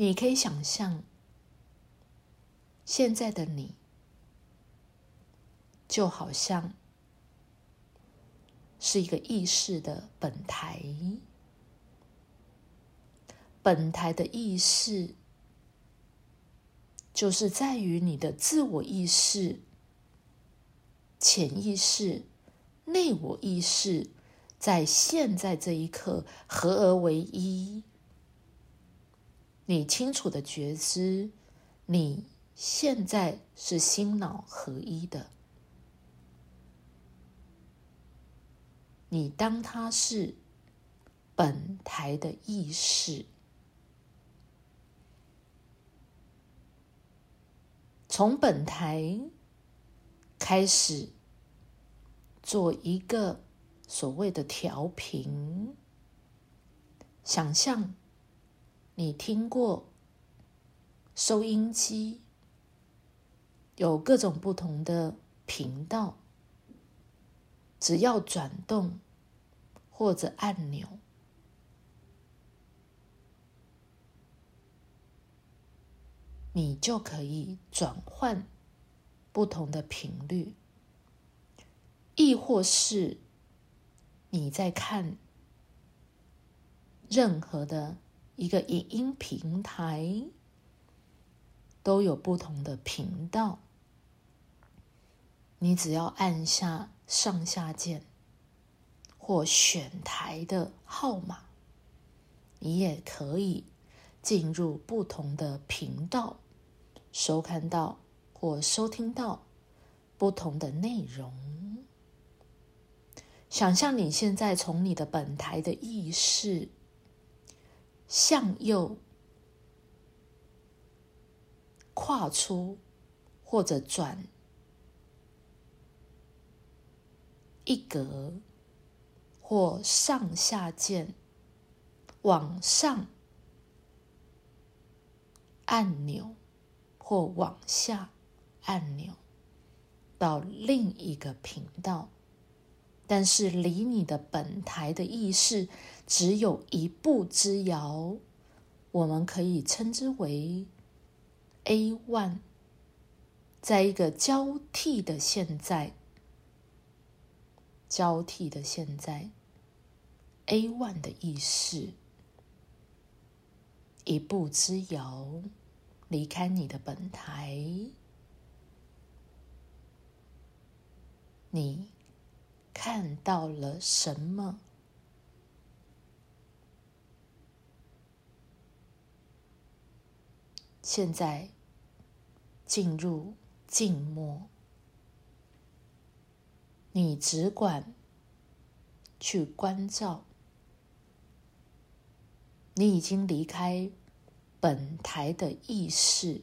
你可以想象，现在的你，就好像是一个意识的本台。本台的意识，就是在于你的自我意识、潜意识、内我意识，在现在这一刻合而为一。你清楚的觉知，你现在是心脑合一的。你当它是本台的意识。从本台开始做一个所谓的调频，想象你听过收音机有各种不同的频道，只要转动或者按钮。你就可以转换不同的频率，亦或是你在看任何的一个影音平台，都有不同的频道。你只要按下上下键或选台的号码，你也可以。进入不同的频道，收看到或收听到不同的内容。想象你现在从你的本台的意识向右跨出，或者转一格，或上下键往上。按钮或往下按钮到另一个频道，但是离你的本台的意识只有一步之遥，我们可以称之为 A one，在一个交替的现在，交替的现在，A one 的意识一步之遥。离开你的本台，你看到了什么？现在进入静默，你只管去关照，你已经离开。本台的意识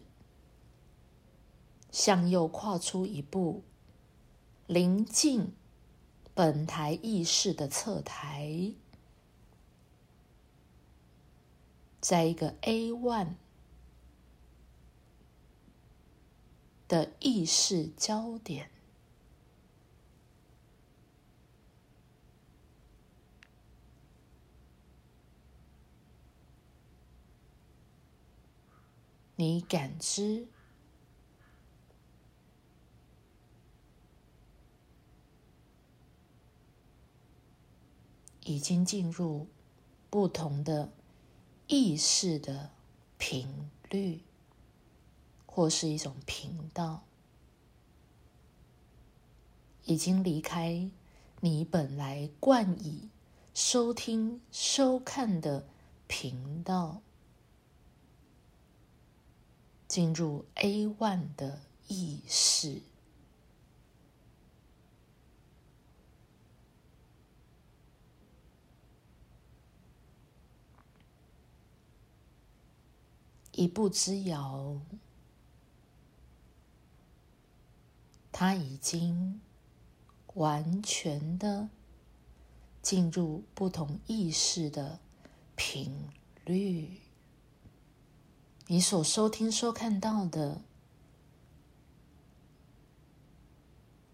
向右跨出一步，临近本台意识的侧台，在一个 A one 的意识焦点。你感知已经进入不同的意识的频率，或是一种频道，已经离开你本来惯以收听、收看的频道。进入 A one 的意识，一步之遥，他已经完全的进入不同意识的频率。你所收听、收看到的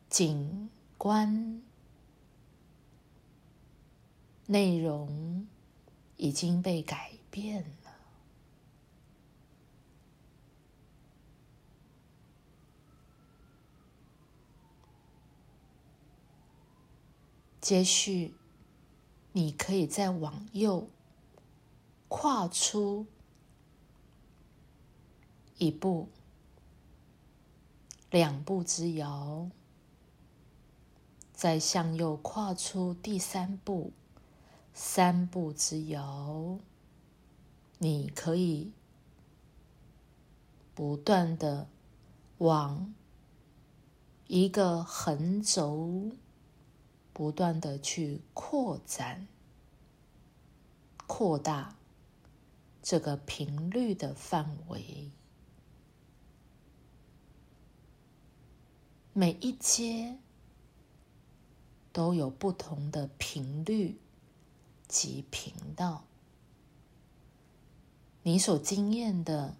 景观内容已经被改变了。接续，你可以再往右跨出一步、两步之遥，再向右跨出第三步、三步之遥。你可以不断的往一个横轴，不断的去扩展、扩大这个频率的范围。每一阶都有不同的频率及频道。你所经验的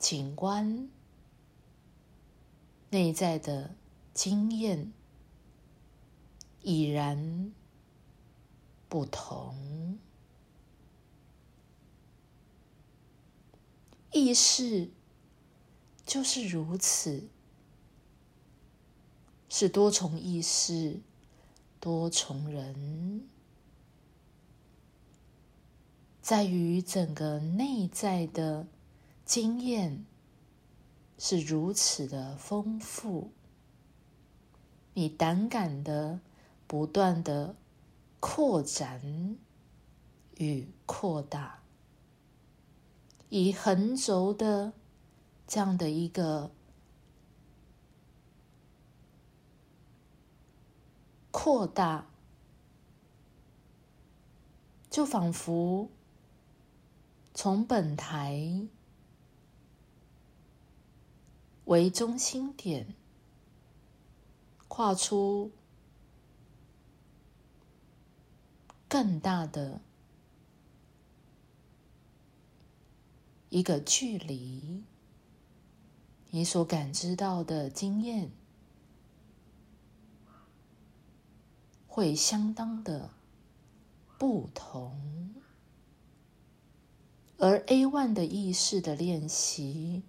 景观、内在的经验已然不同。意识就是如此，是多重意识、多重人。在于整个内在的经验是如此的丰富，你胆敢的不断的扩展与扩大，以横轴的这样的一个扩大，就仿佛。从本台为中心点，跨出更大的一个距离，你所感知到的经验会相当的不同。而 A one 的意识的练习，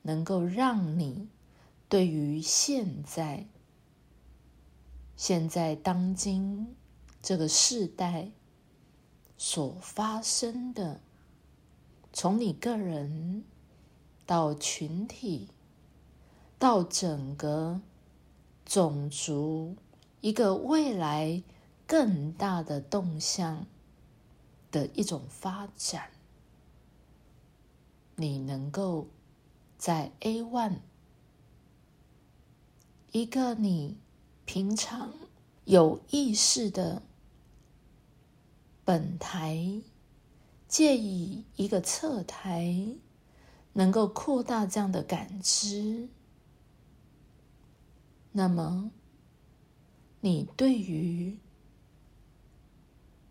能够让你对于现在、现在当今这个世代所发生的，从你个人到群体，到整个种族一个未来更大的动向的一种发展。你能够在 A one 一个你平常有意识的本台，借以一个侧台，能够扩大这样的感知，那么你对于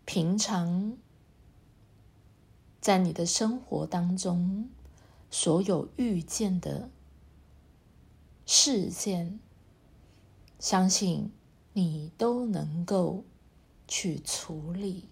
平常在你的生活当中。所有遇见的事件，相信你都能够去处理。